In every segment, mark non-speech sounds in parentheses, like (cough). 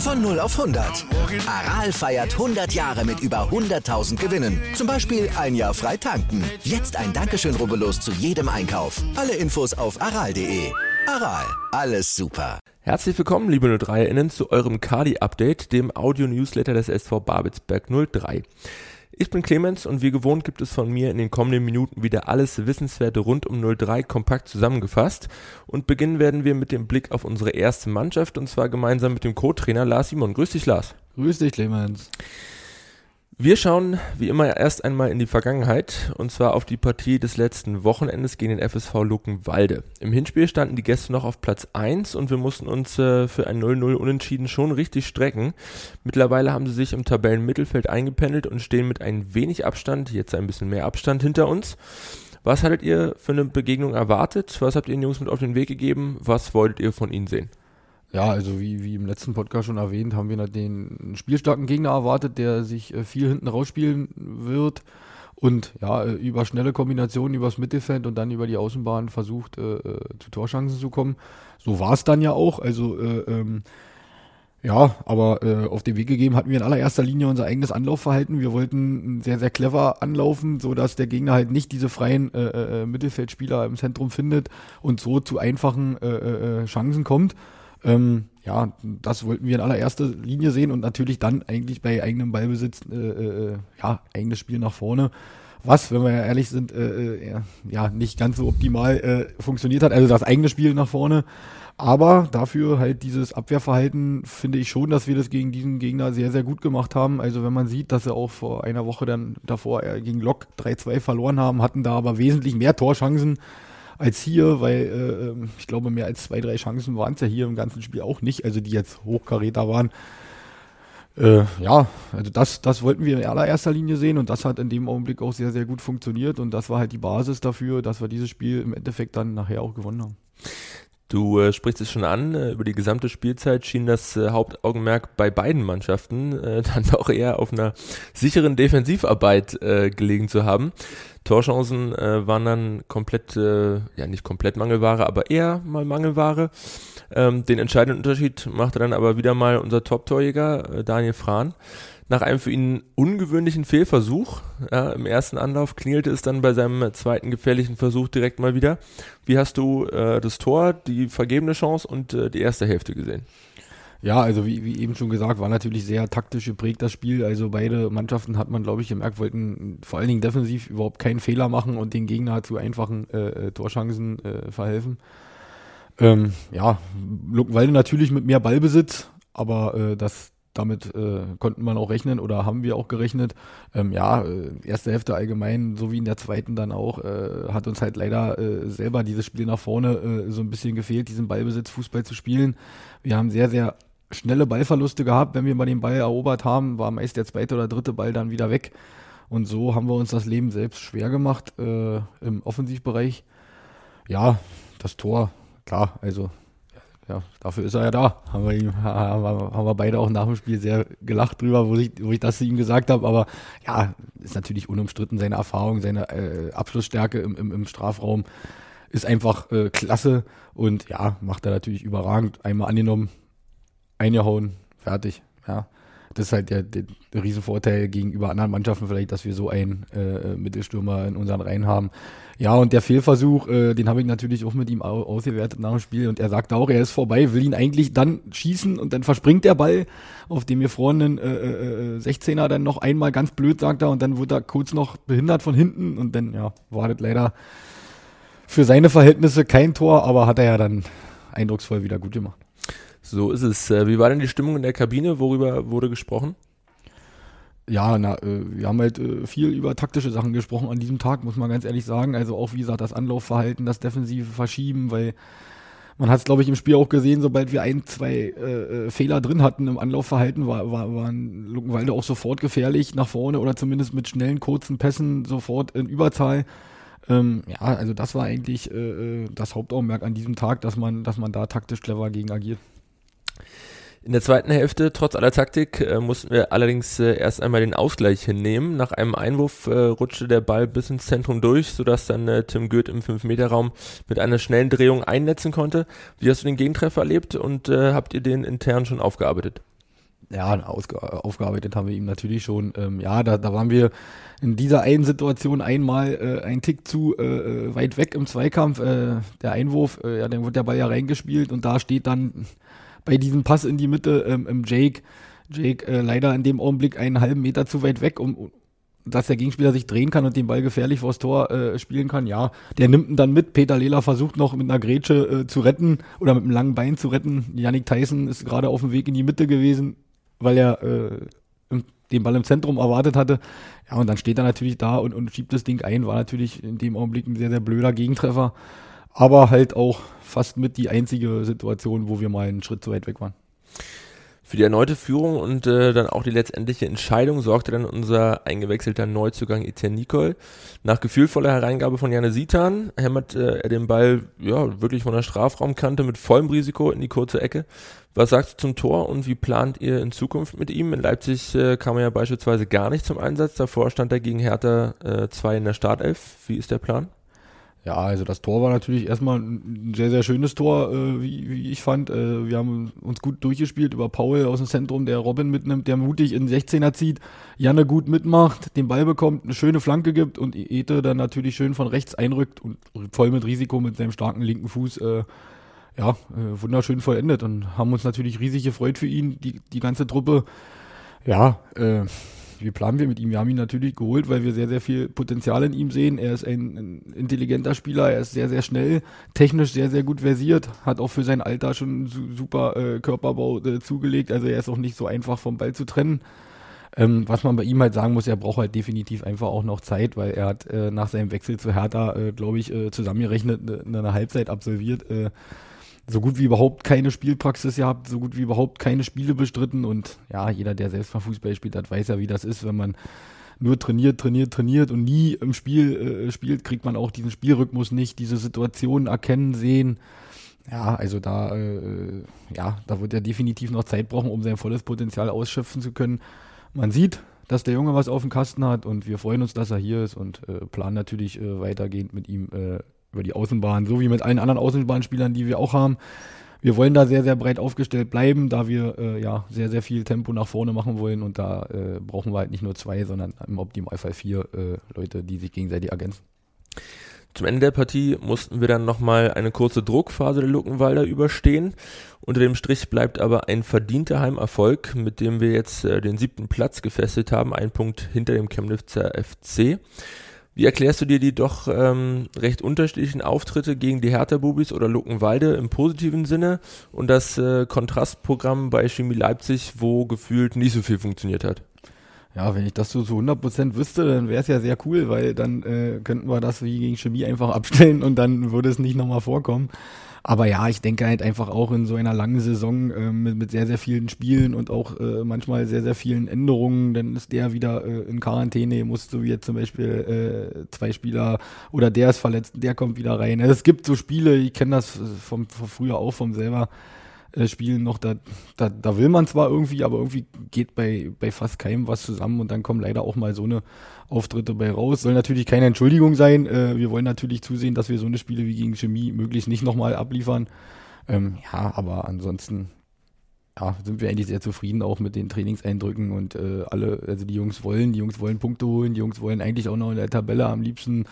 Von 0 auf 100. Aral feiert 100 Jahre mit über 100.000 Gewinnen. Zum Beispiel ein Jahr frei tanken. Jetzt ein Dankeschön, rubbellos zu jedem Einkauf. Alle Infos auf aral.de. Aral, alles super. Herzlich willkommen, liebe 03-Innen, zu eurem Kadi-Update, dem Audio-Newsletter des SV Babelsberg 03. Ich bin Clemens und wie gewohnt gibt es von mir in den kommenden Minuten wieder alles Wissenswerte rund um 03 kompakt zusammengefasst. Und beginnen werden wir mit dem Blick auf unsere erste Mannschaft und zwar gemeinsam mit dem Co-Trainer Lars Simon. Grüß dich, Lars. Grüß dich, Clemens. Wir schauen wie immer erst einmal in die Vergangenheit und zwar auf die Partie des letzten Wochenendes gegen den FSV Luckenwalde. Im Hinspiel standen die Gäste noch auf Platz 1 und wir mussten uns äh, für ein 0-0 unentschieden schon richtig strecken. Mittlerweile haben sie sich im Tabellenmittelfeld eingependelt und stehen mit ein wenig Abstand, jetzt ein bisschen mehr Abstand hinter uns. Was hattet ihr für eine Begegnung erwartet? Was habt ihr den Jungs mit auf den Weg gegeben? Was wolltet ihr von ihnen sehen? Ja, also wie, wie im letzten Podcast schon erwähnt, haben wir den spielstarken Gegner erwartet, der sich äh, viel hinten rausspielen wird und ja, äh, über schnelle Kombinationen übers Mittelfeld und dann über die Außenbahn versucht, äh, äh zu Torschancen zu kommen. So war es dann ja auch. Also äh, ähm, ja, aber äh, auf den Weg gegeben hatten wir in allererster Linie unser eigenes Anlaufverhalten. Wir wollten sehr, sehr clever anlaufen, so dass der Gegner halt nicht diese freien Mittelfeldspieler im Zentrum findet und so zu einfachen Chancen kommt. Ähm, ja, das wollten wir in allererster Linie sehen und natürlich dann eigentlich bei eigenem Ballbesitz, äh, äh, ja, eigenes Spiel nach vorne. Was, wenn wir ja ehrlich sind, äh, äh ja, nicht ganz so optimal äh, funktioniert hat. Also das eigene Spiel nach vorne. Aber dafür halt dieses Abwehrverhalten finde ich schon, dass wir das gegen diesen Gegner sehr, sehr gut gemacht haben. Also wenn man sieht, dass sie auch vor einer Woche dann davor äh, gegen Lok 3-2 verloren haben, hatten da aber wesentlich mehr Torchancen als hier, weil äh, ähm, ich glaube, mehr als zwei, drei Chancen waren es ja hier im ganzen Spiel auch nicht, also die jetzt Hochkaräter waren. Äh, ja, also das, das wollten wir in allererster Linie sehen und das hat in dem Augenblick auch sehr, sehr gut funktioniert und das war halt die Basis dafür, dass wir dieses Spiel im Endeffekt dann nachher auch gewonnen haben. Du äh, sprichst es schon an, äh, über die gesamte Spielzeit schien das äh, Hauptaugenmerk bei beiden Mannschaften äh, (laughs) dann doch eher auf einer sicheren Defensivarbeit äh, gelegen zu haben. Torchancen äh, waren dann komplett, äh, ja nicht komplett Mangelware, aber eher mal Mangelware. Ähm, den entscheidenden Unterschied machte dann aber wieder mal unser Top-Torjäger äh, Daniel Frahn. Nach einem für ihn ungewöhnlichen Fehlversuch ja, im ersten Anlauf klingelte es dann bei seinem zweiten gefährlichen Versuch direkt mal wieder. Wie hast du äh, das Tor, die vergebene Chance und äh, die erste Hälfte gesehen? Ja, also wie, wie eben schon gesagt, war natürlich sehr taktisch geprägt das Spiel. Also beide Mannschaften hat man, glaube ich, gemerkt, wollten vor allen Dingen defensiv überhaupt keinen Fehler machen und den Gegner zu einfachen äh, äh Torchancen äh, verhelfen. Ähm, ja, Luckenwalde natürlich mit mehr Ballbesitz, aber äh, das, damit äh, konnten man auch rechnen oder haben wir auch gerechnet. Ähm, ja, äh, erste Hälfte allgemein, so wie in der zweiten dann auch, äh, hat uns halt leider äh, selber dieses Spiel nach vorne äh, so ein bisschen gefehlt, diesen Ballbesitz Fußball zu spielen. Wir haben sehr, sehr schnelle Ballverluste gehabt. Wenn wir mal den Ball erobert haben, war meist der zweite oder dritte Ball dann wieder weg. Und so haben wir uns das Leben selbst schwer gemacht im Offensivbereich. Ja, das Tor, klar, also ja, dafür ist er ja da. Haben wir, ihm, haben, wir, beide auch nach dem Spiel sehr gelacht drüber, wo ich, wo ich das ihm gesagt habe. Aber ja, ist natürlich unumstritten seine Erfahrung, seine äh, Abschlussstärke im, im, im Strafraum ist einfach äh, klasse und ja, macht er natürlich überragend. Einmal angenommen, eingehauen, fertig. Ja. Das ist halt der, der, Riesenvorteil gegenüber anderen Mannschaften vielleicht, dass wir so einen äh, Mittelstürmer in unseren Reihen haben. Ja, und der Fehlversuch, äh, den habe ich natürlich auch mit ihm ausgewertet nach dem Spiel und er sagt auch, er ist vorbei, will ihn eigentlich dann schießen und dann verspringt der Ball, auf dem einen äh, äh, 16er dann noch einmal ganz blöd, sagt er, und dann wird er kurz noch behindert von hinten und dann, ja, war das leider für seine Verhältnisse kein Tor, aber hat er ja dann eindrucksvoll wieder gut gemacht. So ist es. Äh, wie war denn die Stimmung in der Kabine? Worüber wurde gesprochen? Ja, na, äh, wir haben halt äh, viel über taktische Sachen gesprochen an diesem Tag, muss man ganz ehrlich sagen. Also auch, wie gesagt, das Anlaufverhalten, das defensive Verschieben, weil man hat es, glaube ich, im Spiel auch gesehen, sobald wir ein, zwei äh, Fehler drin hatten im Anlaufverhalten, war, war, waren Luckenwalde auch sofort gefährlich nach vorne oder zumindest mit schnellen, kurzen Pässen sofort in Überzahl. Ähm, ja, also das war eigentlich äh das Hauptaugenmerk an diesem Tag, dass man, dass man da taktisch clever gegen agiert. In der zweiten Hälfte, trotz aller Taktik, äh, mussten wir allerdings äh, erst einmal den Ausgleich hinnehmen. Nach einem Einwurf äh, rutschte der Ball bis ins Zentrum durch, sodass dann äh, Tim Goeth im 5-Meter-Raum mit einer schnellen Drehung einnetzen konnte. Wie hast du den Gegentreffer erlebt und äh, habt ihr den intern schon aufgearbeitet? Ja, aufgearbeitet haben wir ihm natürlich schon. Ähm, ja, da, da waren wir in dieser einen Situation einmal äh, ein Tick zu äh, weit weg im Zweikampf. Äh, der Einwurf, äh, ja, dann wird der Ball ja reingespielt und da steht dann bei diesem Pass in die Mitte ähm, ähm, Jake, Jake äh, leider in dem Augenblick einen halben Meter zu weit weg, um dass der Gegenspieler sich drehen kann und den Ball gefährlich vors Tor äh, spielen kann. Ja, der nimmt ihn dann mit. Peter Lehler versucht noch mit einer Grätsche äh, zu retten oder mit einem langen Bein zu retten. Yannick Tyson ist gerade auf dem Weg in die Mitte gewesen, weil er äh, den Ball im Zentrum erwartet hatte. Ja, und dann steht er natürlich da und, und schiebt das Ding ein. War natürlich in dem Augenblick ein sehr, sehr blöder Gegentreffer aber halt auch fast mit die einzige Situation, wo wir mal einen Schritt zu weit weg waren. Für die erneute Führung und äh, dann auch die letztendliche Entscheidung sorgte dann unser eingewechselter Neuzugang Etienne Nicole. Nach gefühlvoller Hereingabe von Janne Sitan hämmert äh, er den Ball ja wirklich von der Strafraumkante mit vollem Risiko in die kurze Ecke. Was sagst du zum Tor und wie plant ihr in Zukunft mit ihm? In Leipzig äh, kam er ja beispielsweise gar nicht zum Einsatz. Davor stand er gegen Hertha 2 äh, in der Startelf. Wie ist der Plan? Ja, also das Tor war natürlich erstmal ein sehr, sehr schönes Tor, äh, wie, wie, ich fand. Äh, wir haben uns gut durchgespielt über Paul aus dem Zentrum, der Robin mitnimmt, der mutig in 16er zieht, Janne gut mitmacht, den Ball bekommt, eine schöne Flanke gibt und Ete dann natürlich schön von rechts einrückt und voll mit Risiko mit seinem starken linken Fuß. Äh, ja, äh, wunderschön vollendet und haben uns natürlich riesig gefreut für ihn, die, die ganze Truppe. Ja, äh, wie planen wir mit ihm? Wir haben ihn natürlich geholt, weil wir sehr, sehr viel Potenzial in ihm sehen. Er ist ein, ein intelligenter Spieler, er ist sehr, sehr schnell, technisch sehr, sehr gut versiert, hat auch für sein Alter schon super äh, Körperbau äh, zugelegt. Also er ist auch nicht so einfach vom Ball zu trennen. Ähm, was man bei ihm halt sagen muss, er braucht halt definitiv einfach auch noch Zeit, weil er hat äh, nach seinem Wechsel zu Hertha, äh, glaube ich, äh, zusammengerechnet eine, eine Halbzeit absolviert äh, so gut wie überhaupt keine Spielpraxis gehabt, so gut wie überhaupt keine Spiele bestritten und ja, jeder, der selbst mal Fußball spielt hat, weiß ja, wie das ist, wenn man nur trainiert, trainiert, trainiert und nie im Spiel äh, spielt, kriegt man auch diesen Spielrhythmus nicht, diese Situationen erkennen, sehen. Ja, also da, äh, ja, da wird er definitiv noch Zeit brauchen, um sein volles Potenzial ausschöpfen zu können. Man sieht, dass der Junge was auf dem Kasten hat und wir freuen uns, dass er hier ist und äh, planen natürlich äh, weitergehend mit ihm äh, über die Außenbahn, so wie mit allen anderen Außenbahnspielern, die wir auch haben. Wir wollen da sehr, sehr breit aufgestellt bleiben, da wir äh, ja sehr, sehr viel Tempo nach vorne machen wollen und da äh, brauchen wir halt nicht nur zwei, sondern im Optimalfall vier äh, Leute, die sich gegenseitig ergänzen. Zum Ende der Partie mussten wir dann nochmal eine kurze Druckphase der Luckenwalder überstehen. Unter dem Strich bleibt aber ein verdienter Heimerfolg, mit dem wir jetzt äh, den siebten Platz gefestigt haben, ein Punkt hinter dem Chemnitzer FC. Wie erklärst du dir die doch ähm, recht unterschiedlichen Auftritte gegen die Hertha-Bubis oder Luckenwalde im positiven Sinne und das äh, Kontrastprogramm bei Chemie Leipzig, wo gefühlt nicht so viel funktioniert hat? Ja, wenn ich das so zu 100% wüsste, dann wäre es ja sehr cool, weil dann äh, könnten wir das wie gegen Chemie einfach abstellen und dann würde es nicht nochmal vorkommen. Aber ja, ich denke halt einfach auch in so einer langen Saison äh, mit, mit sehr, sehr vielen Spielen und auch äh, manchmal sehr, sehr vielen Änderungen, dann ist der wieder äh, in Quarantäne, muss so wie jetzt zum Beispiel äh, zwei Spieler oder der ist verletzt, der kommt wieder rein. Es gibt so Spiele, ich kenne das vom, vom früher auch vom selber äh, Spielen noch, da, da, da will man zwar irgendwie, aber irgendwie geht bei, bei fast keinem was zusammen und dann kommen leider auch mal so eine Auftritte bei raus. Soll natürlich keine Entschuldigung sein. Äh, wir wollen natürlich zusehen, dass wir so eine Spiele wie gegen Chemie möglichst nicht nochmal abliefern. Ähm, ja, aber ansonsten ja, sind wir eigentlich sehr zufrieden auch mit den Trainingseindrücken und äh, alle, also die Jungs wollen, die Jungs wollen Punkte holen, die Jungs wollen eigentlich auch noch in der Tabelle am liebsten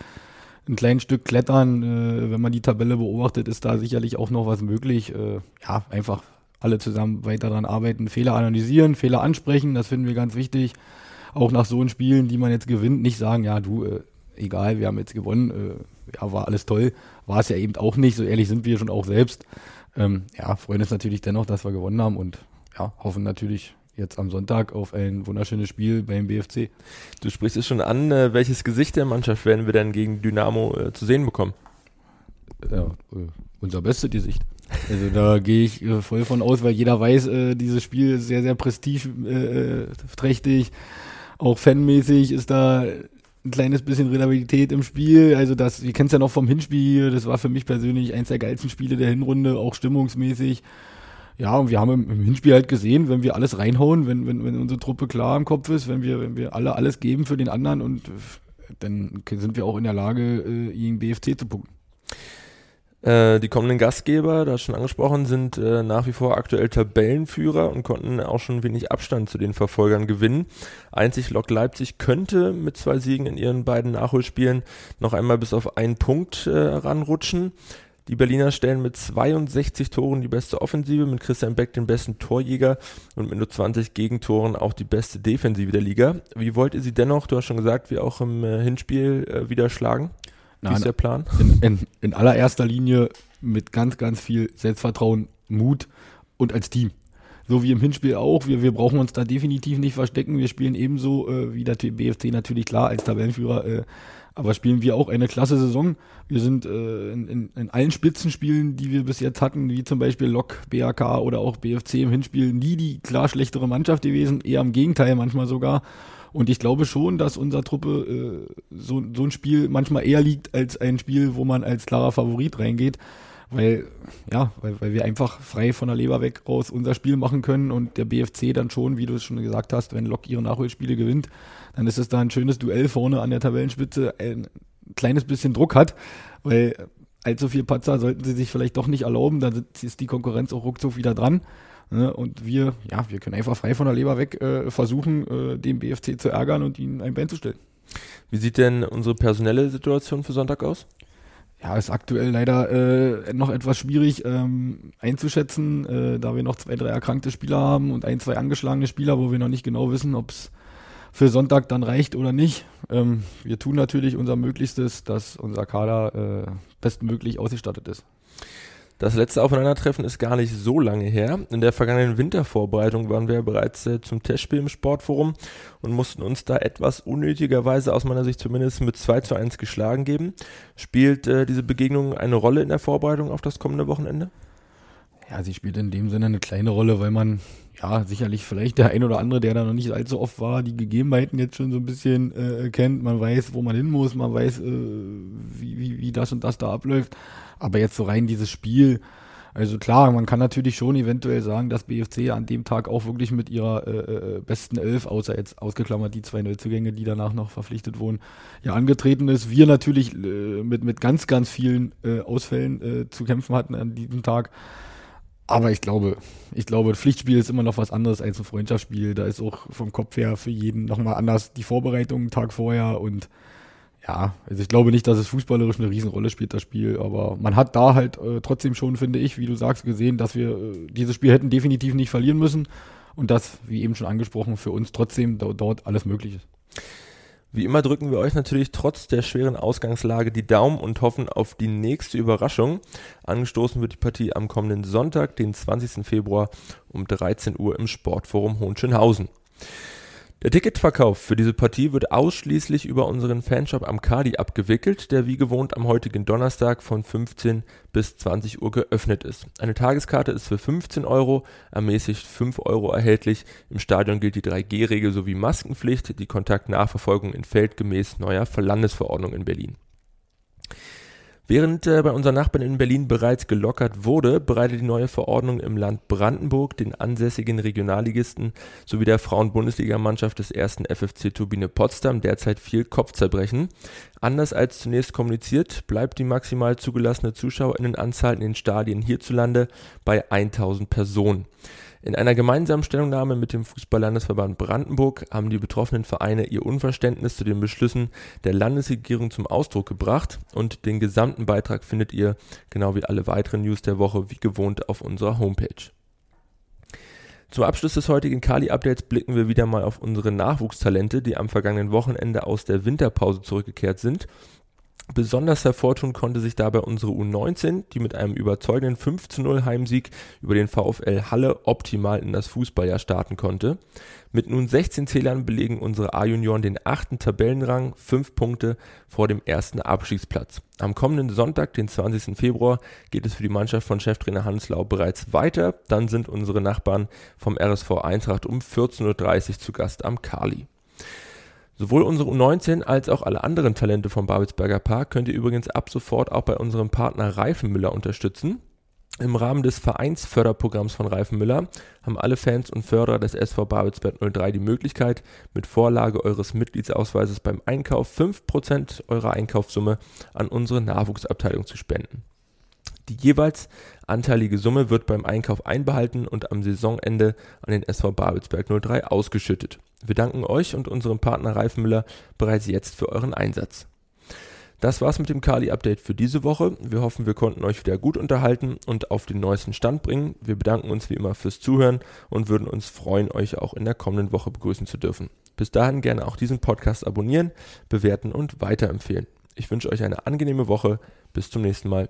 ein kleines Stück klettern. Äh, wenn man die Tabelle beobachtet, ist da sicherlich auch noch was möglich. Äh, ja, einfach alle zusammen weiter daran arbeiten, Fehler analysieren, Fehler ansprechen, das finden wir ganz wichtig. Auch nach so Spielen, die man jetzt gewinnt, nicht sagen, ja, du, äh, egal, wir haben jetzt gewonnen, äh, ja, war alles toll. War es ja eben auch nicht, so ehrlich sind wir schon auch selbst. Ähm, ja, freuen uns natürlich dennoch, dass wir gewonnen haben und ja, hoffen natürlich, jetzt am Sonntag auf ein wunderschönes Spiel beim BFC. Du sprichst es schon an, äh, welches Gesicht der Mannschaft werden wir denn gegen Dynamo äh, zu sehen bekommen? Ja, äh, unser bestes Gesicht. Also da (laughs) gehe ich äh, voll von aus, weil jeder weiß, äh, dieses Spiel ist sehr, sehr prestigeträchtig. Äh, auch fanmäßig ist da ein kleines bisschen Relabilität im Spiel. Also das, ihr kennt es ja noch vom Hinspiel, das war für mich persönlich eins der geilsten Spiele der Hinrunde, auch stimmungsmäßig. Ja, und wir haben im, im, Hinspiel halt gesehen, wenn wir alles reinhauen, wenn, wenn, wenn unsere Truppe klar im Kopf ist, wenn wir, wenn wir alle alles geben für den anderen und dann sind wir auch in der Lage, äh, gegen BFC zu punkten. Äh, die kommenden Gastgeber, da schon angesprochen, sind äh, nach wie vor aktuell Tabellenführer und konnten auch schon wenig Abstand zu den Verfolgern gewinnen. Einzig Lok Leipzig könnte mit zwei Siegen in ihren beiden Nachholspielen noch einmal bis auf einen Punkt äh, ranrutschen. Die Berliner stellen mit 62 Toren die beste Offensive, mit Christian Beck den besten Torjäger und mit nur 20 Gegentoren auch die beste Defensive der Liga. Wie wollt ihr sie dennoch, du hast schon gesagt, wie auch im äh, Hinspiel äh, wieder schlagen? Wie ist der Plan? In, in, in allererster Linie mit ganz, ganz viel Selbstvertrauen, Mut und als Team. So wie im Hinspiel auch. Wir, wir brauchen uns da definitiv nicht verstecken. Wir spielen ebenso äh, wie der BFC natürlich klar als Tabellenführer äh, aber spielen wir auch eine klasse Saison. Wir sind äh, in, in, in, allen Spitzenspielen, die wir bis jetzt hatten, wie zum Beispiel Lok, BAK oder auch BFC im Hinspiel, nie die klar schlechtere Mannschaft gewesen, eher im Gegenteil manchmal sogar. Und ich glaube schon, dass unserer Truppe äh, so, so ein Spiel manchmal eher liegt als ein Spiel, wo man als klarer Favorit reingeht weil, ja, weil, weil wir einfach frei von der Leber weg raus unser Spiel machen können und der BFC dann schon, wie du es schon gesagt hast, wenn Lok ihre Nachholspiele gewinnt, dann ist es da ein schönes Duell vorne an der Tabellenspitze, ein kleines bisschen Druck hat, weil allzu viel Patzer sollten sie sich vielleicht doch nicht erlauben, dann ist die Konkurrenz auch ruckzuck wieder dran. Ne? Und wir, ja, wir können einfach frei von der Leber weg äh, versuchen, äh, den BFC zu ärgern und ihn ein Bein zu stellen. Wie sieht denn unsere personelle Situation für Sonntag aus? Ja, ist aktuell leider äh, noch etwas schwierig ähm, einzuschätzen, äh, da wir noch zwei, drei erkrankte Spieler haben und ein, zwei angeschlagene Spieler, wo wir noch nicht genau wissen, ob es für Sonntag dann reicht oder nicht. Ähm, wir tun natürlich unser Möglichstes, dass unser Kader äh, bestmöglich ausgestattet ist. Das letzte Aufeinandertreffen ist gar nicht so lange her. In der vergangenen Wintervorbereitung waren wir bereits äh, zum Testspiel im Sportforum und mussten uns da etwas unnötigerweise aus meiner Sicht zumindest mit 2 zu 1 geschlagen geben. Spielt äh, diese Begegnung eine Rolle in der Vorbereitung auf das kommende Wochenende? Ja, sie spielt in dem Sinne eine kleine Rolle, weil man ja sicherlich vielleicht der ein oder andere, der da noch nicht allzu oft war, die Gegebenheiten jetzt schon so ein bisschen äh, kennt. Man weiß, wo man hin muss, man weiß, äh, wie, wie, wie das und das da abläuft. Aber jetzt so rein dieses Spiel, also klar, man kann natürlich schon eventuell sagen, dass BFC an dem Tag auch wirklich mit ihrer äh, äh, besten Elf, außer jetzt ausgeklammert die zwei Neuzugänge, die danach noch verpflichtet wurden, ja angetreten ist. Wir natürlich äh, mit, mit ganz, ganz vielen äh, Ausfällen äh, zu kämpfen hatten an diesem Tag. Aber ich glaube, ich glaube, Pflichtspiel ist immer noch was anderes als ein Freundschaftsspiel. Da ist auch vom Kopf her für jeden nochmal anders die Vorbereitung einen Tag vorher und ja, also ich glaube nicht, dass es fußballerisch eine Riesenrolle spielt, das Spiel, aber man hat da halt äh, trotzdem schon, finde ich, wie du sagst, gesehen, dass wir äh, dieses Spiel hätten definitiv nicht verlieren müssen und dass, wie eben schon angesprochen, für uns trotzdem dort alles möglich ist. Wie immer drücken wir euch natürlich trotz der schweren Ausgangslage die Daumen und hoffen auf die nächste Überraschung. Angestoßen wird die Partie am kommenden Sonntag, den 20. Februar um 13 Uhr im Sportforum Hohenschönhausen. Der Ticketverkauf für diese Partie wird ausschließlich über unseren Fanshop am Kadi abgewickelt, der wie gewohnt am heutigen Donnerstag von 15 bis 20 Uhr geöffnet ist. Eine Tageskarte ist für 15 Euro, ermäßigt 5 Euro erhältlich. Im Stadion gilt die 3G-Regel sowie Maskenpflicht. Die Kontaktnachverfolgung entfällt gemäß neuer Landesverordnung in Berlin. Während äh, bei unseren Nachbarn in Berlin bereits gelockert wurde, bereitet die neue Verordnung im Land Brandenburg den ansässigen Regionalligisten sowie der Frauen-Bundesligamannschaft des ersten FFC Turbine Potsdam derzeit viel Kopfzerbrechen. Anders als zunächst kommuniziert, bleibt die maximal zugelassene Zuschauerinnenanzahl in den Stadien hierzulande bei 1000 Personen. In einer gemeinsamen Stellungnahme mit dem Fußballlandesverband Brandenburg haben die betroffenen Vereine ihr Unverständnis zu den Beschlüssen der Landesregierung zum Ausdruck gebracht und den gesamten Beitrag findet ihr, genau wie alle weiteren News der Woche, wie gewohnt auf unserer Homepage. Zum Abschluss des heutigen Kali-Updates blicken wir wieder mal auf unsere Nachwuchstalente, die am vergangenen Wochenende aus der Winterpause zurückgekehrt sind Besonders hervortun konnte sich dabei unsere U19, die mit einem überzeugenden 5 zu 0 Heimsieg über den VfL Halle optimal in das Fußballjahr starten konnte. Mit nun 16 Zählern belegen unsere A-Junioren den achten Tabellenrang, fünf Punkte vor dem ersten Abstiegsplatz. Am kommenden Sonntag, den 20. Februar, geht es für die Mannschaft von Cheftrainer Hans Lau bereits weiter. Dann sind unsere Nachbarn vom RSV Eintracht um 14.30 Uhr zu Gast am Kali. Sowohl unsere U19 als auch alle anderen Talente vom Babelsberger Park könnt ihr übrigens ab sofort auch bei unserem Partner Reifenmüller unterstützen. Im Rahmen des Vereinsförderprogramms von Reifenmüller haben alle Fans und Förderer des SV Babelsberg 03 die Möglichkeit, mit Vorlage eures Mitgliedsausweises beim Einkauf 5% eurer Einkaufssumme an unsere Nachwuchsabteilung zu spenden. Die jeweils anteilige Summe wird beim Einkauf einbehalten und am Saisonende an den SV Babelsberg 03 ausgeschüttet. Wir danken euch und unserem Partner Reifenmüller bereits jetzt für euren Einsatz. Das war's mit dem Kali-Update für diese Woche. Wir hoffen, wir konnten euch wieder gut unterhalten und auf den neuesten Stand bringen. Wir bedanken uns wie immer fürs Zuhören und würden uns freuen, euch auch in der kommenden Woche begrüßen zu dürfen. Bis dahin gerne auch diesen Podcast abonnieren, bewerten und weiterempfehlen. Ich wünsche euch eine angenehme Woche. Bis zum nächsten Mal.